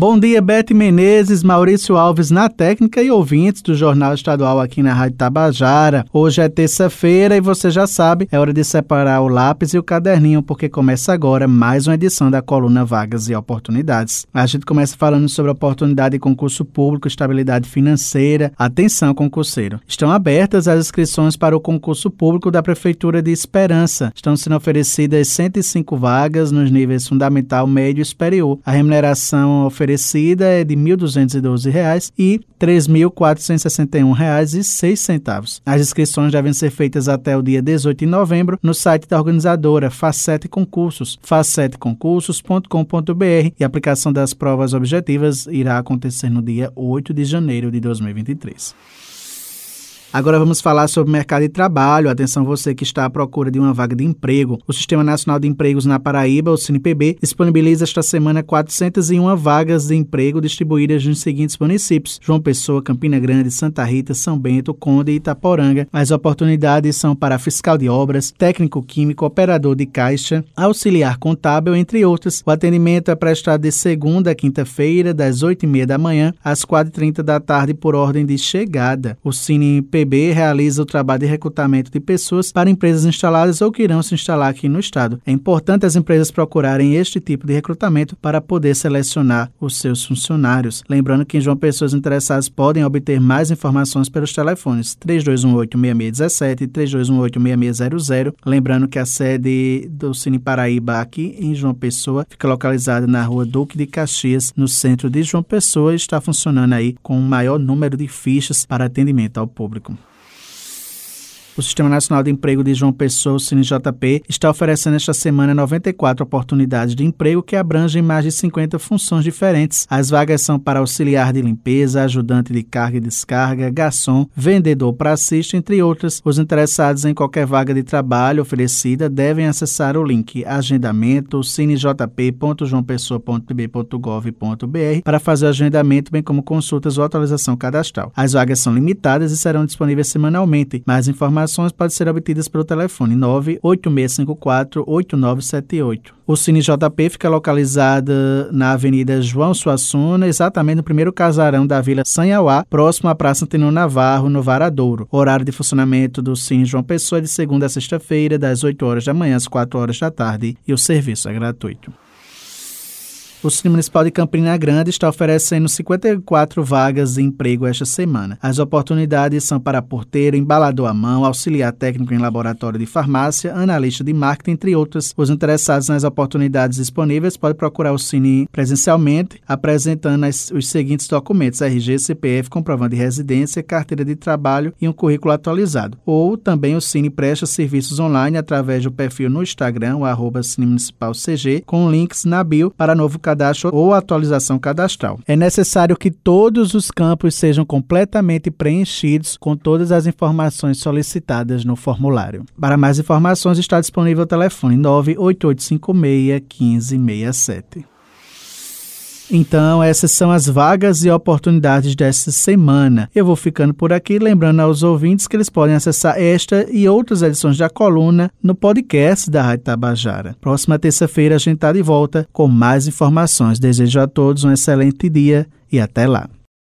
Bom dia, Bete Menezes, Maurício Alves na técnica e ouvintes do Jornal Estadual aqui na Rádio Tabajara. Hoje é terça-feira e você já sabe, é hora de separar o lápis e o caderninho, porque começa agora mais uma edição da coluna Vagas e Oportunidades. A gente começa falando sobre oportunidade de concurso público, estabilidade financeira. Atenção, concurseiro. Estão abertas as inscrições para o concurso público da Prefeitura de Esperança. Estão sendo oferecidas 105 vagas nos níveis fundamental, médio e superior. A remuneração oferecida oferecida é de R$ 1.212 e R$ 3.461,06. As inscrições devem ser feitas até o dia 18 de novembro no site da organizadora Facete Concursos, faceteconcursos.com.br e a aplicação das provas objetivas irá acontecer no dia 8 de janeiro de 2023. Agora vamos falar sobre o mercado de trabalho. Atenção você que está à procura de uma vaga de emprego. O Sistema Nacional de Empregos na Paraíba, o CNPB, disponibiliza esta semana 401 vagas de emprego distribuídas nos seguintes municípios: João Pessoa, Campina Grande, Santa Rita, São Bento, Conde e Itaporanga. As oportunidades são para fiscal de obras, técnico químico, operador de caixa, auxiliar contábil, entre outras. O atendimento é prestado de segunda a quinta-feira, das 8h30 da manhã às 4h30 da tarde, por ordem de chegada. O CNPB CNPB realiza o trabalho de recrutamento de pessoas para empresas instaladas ou que irão se instalar aqui no estado. É importante as empresas procurarem este tipo de recrutamento para poder selecionar os seus funcionários. Lembrando que em João Pessoas interessadas podem obter mais informações pelos telefones 3218-6617 e 3218-6600. Lembrando que a sede do Cine Paraíba aqui em João Pessoa fica localizada na rua Duque de Caxias, no centro de João Pessoa, e está funcionando aí com o maior número de fichas para atendimento ao público. O Sistema Nacional de Emprego de João Pessoa, o CineJP, está oferecendo esta semana 94 oportunidades de emprego que abrangem mais de 50 funções diferentes. As vagas são para auxiliar de limpeza, ajudante de carga e descarga, garçom, vendedor praçista, entre outras. Os interessados em qualquer vaga de trabalho oferecida devem acessar o link agendamento cinejp.joaopessoa.pb.gov.br para fazer o agendamento, bem como consultas ou atualização cadastral. As vagas são limitadas e serão disponíveis semanalmente. Mais informações informações podem ser obtidas pelo telefone 98654-8978. O Cine JP fica localizado na Avenida João Suassuna, exatamente no primeiro casarão da Vila Sanhauá, próximo à Praça Antenor Navarro, no Varadouro. Horário de funcionamento do Cine João Pessoa é de segunda a sexta-feira, das 8 horas da manhã às 4 horas da tarde, e o serviço é gratuito. O Cine Municipal de Campina Grande está oferecendo 54 vagas de emprego esta semana. As oportunidades são para porteiro, embalador à mão, auxiliar técnico em laboratório de farmácia, analista de marketing, entre outras. Os interessados nas oportunidades disponíveis podem procurar o Cine presencialmente, apresentando as, os seguintes documentos: RG, CPF, comprovante de residência, carteira de trabalho e um currículo atualizado. Ou também o Cine presta serviços online através do perfil no Instagram, o arroba Cine Municipal CG, com links na bio para novo cadastro ou atualização cadastral. É necessário que todos os campos sejam completamente preenchidos com todas as informações solicitadas no formulário. Para mais informações está disponível o telefone 98856 1567. Então, essas são as vagas e oportunidades desta semana. Eu vou ficando por aqui, lembrando aos ouvintes que eles podem acessar esta e outras edições da coluna no podcast da Rádio Tabajara. Próxima terça-feira a gente está de volta com mais informações. Desejo a todos um excelente dia e até lá.